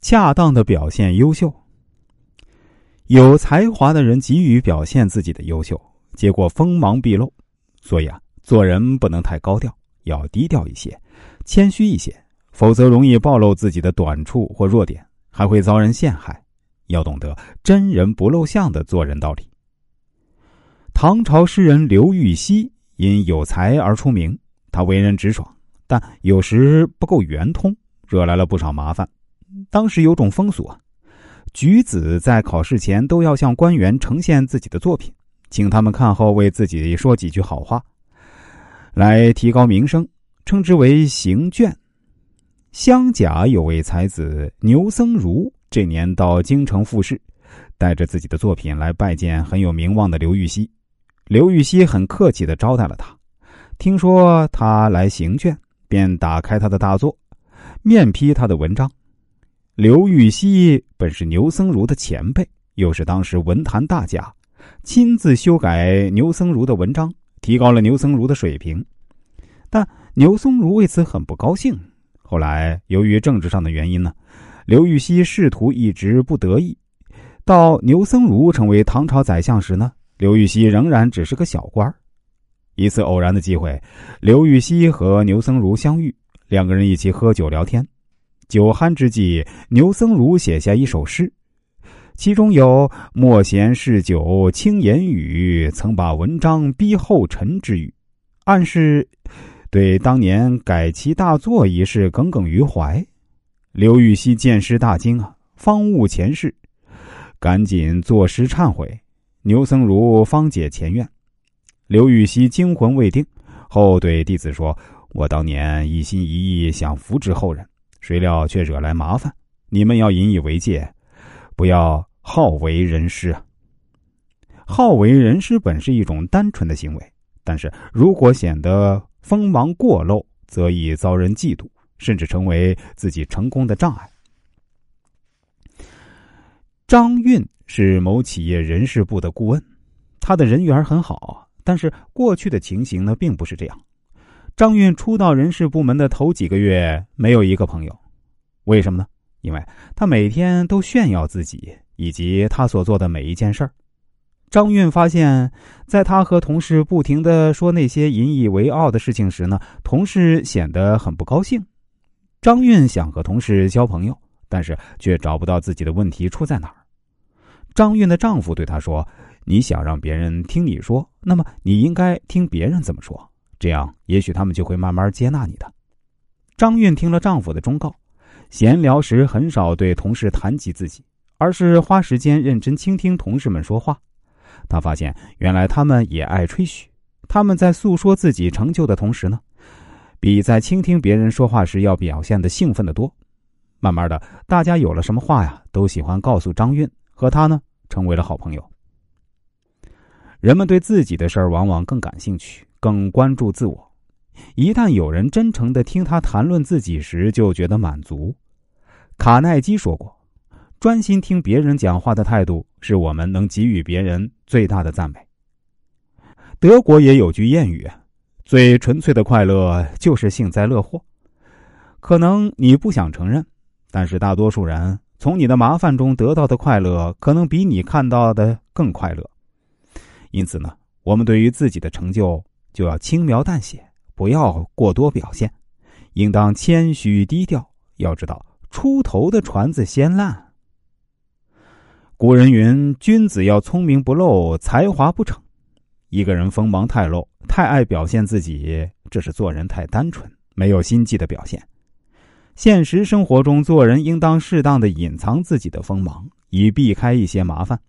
恰当的表现优秀。有才华的人急于表现自己的优秀，结果锋芒毕露。所以啊，做人不能太高调，要低调一些，谦虚一些，否则容易暴露自己的短处或弱点，还会遭人陷害。要懂得真人不露相的做人道理。唐朝诗人刘禹锡因有才而出名，他为人直爽，但有时不够圆通，惹来了不少麻烦。当时有种风俗啊。举子在考试前都要向官员呈现自己的作品，请他们看后为自己说几句好话，来提高名声，称之为行卷。湘甲有位才子牛僧孺，这年到京城复试，带着自己的作品来拜见很有名望的刘禹锡。刘禹锡很客气的招待了他，听说他来行卷，便打开他的大作，面批他的文章。刘禹锡本是牛僧孺的前辈，又是当时文坛大家，亲自修改牛僧孺的文章，提高了牛僧孺的水平。但牛僧孺为此很不高兴。后来由于政治上的原因呢，刘禹锡仕途一直不得意。到牛僧孺成为唐朝宰相时呢，刘禹锡仍然只是个小官一次偶然的机会，刘禹锡和牛僧孺相遇，两个人一起喝酒聊天。酒酣之际，牛僧孺写下一首诗，其中有“莫嫌嗜酒轻言语，曾把文章逼后尘”之语，暗示对当年改其大作一事耿耿于怀。刘禹锡见诗大惊啊，方悟前世，赶紧作诗忏悔。牛僧孺方解前怨。刘禹锡惊魂未定，后对弟子说：“我当年一心一意想扶植后人。”谁料却惹来麻烦，你们要引以为戒，不要好为人师啊！好为人师本是一种单纯的行为，但是如果显得锋芒过露，则易遭人嫉妒，甚至成为自己成功的障碍。张运是某企业人事部的顾问，他的人缘很好，但是过去的情形呢，并不是这样。张运初到人事部门的头几个月，没有一个朋友，为什么呢？因为他每天都炫耀自己以及他所做的每一件事儿。张运发现，在他和同事不停的说那些引以为傲的事情时呢，同事显得很不高兴。张运想和同事交朋友，但是却找不到自己的问题出在哪儿。张运的丈夫对他说：“你想让别人听你说，那么你应该听别人怎么说。”这样，也许他们就会慢慢接纳你的。张运听了丈夫的忠告，闲聊时很少对同事谈及自己，而是花时间认真倾听同事们说话。他发现，原来他们也爱吹嘘。他们在诉说自己成就的同时呢，比在倾听别人说话时要表现的兴奋的多。慢慢的，大家有了什么话呀，都喜欢告诉张运，和他呢成为了好朋友。人们对自己的事儿往往更感兴趣。更关注自我，一旦有人真诚的听他谈论自己时，就觉得满足。卡耐基说过：“专心听别人讲话的态度，是我们能给予别人最大的赞美。”德国也有句谚语：“最纯粹的快乐就是幸灾乐祸。”可能你不想承认，但是大多数人从你的麻烦中得到的快乐，可能比你看到的更快乐。因此呢，我们对于自己的成就。就要轻描淡写，不要过多表现，应当谦虚低调。要知道，出头的船子先烂。古人云：“君子要聪明不露，才华不逞。”一个人锋芒太露，太爱表现自己，这是做人太单纯、没有心计的表现。现实生活中，做人应当适当的隐藏自己的锋芒，以避开一些麻烦。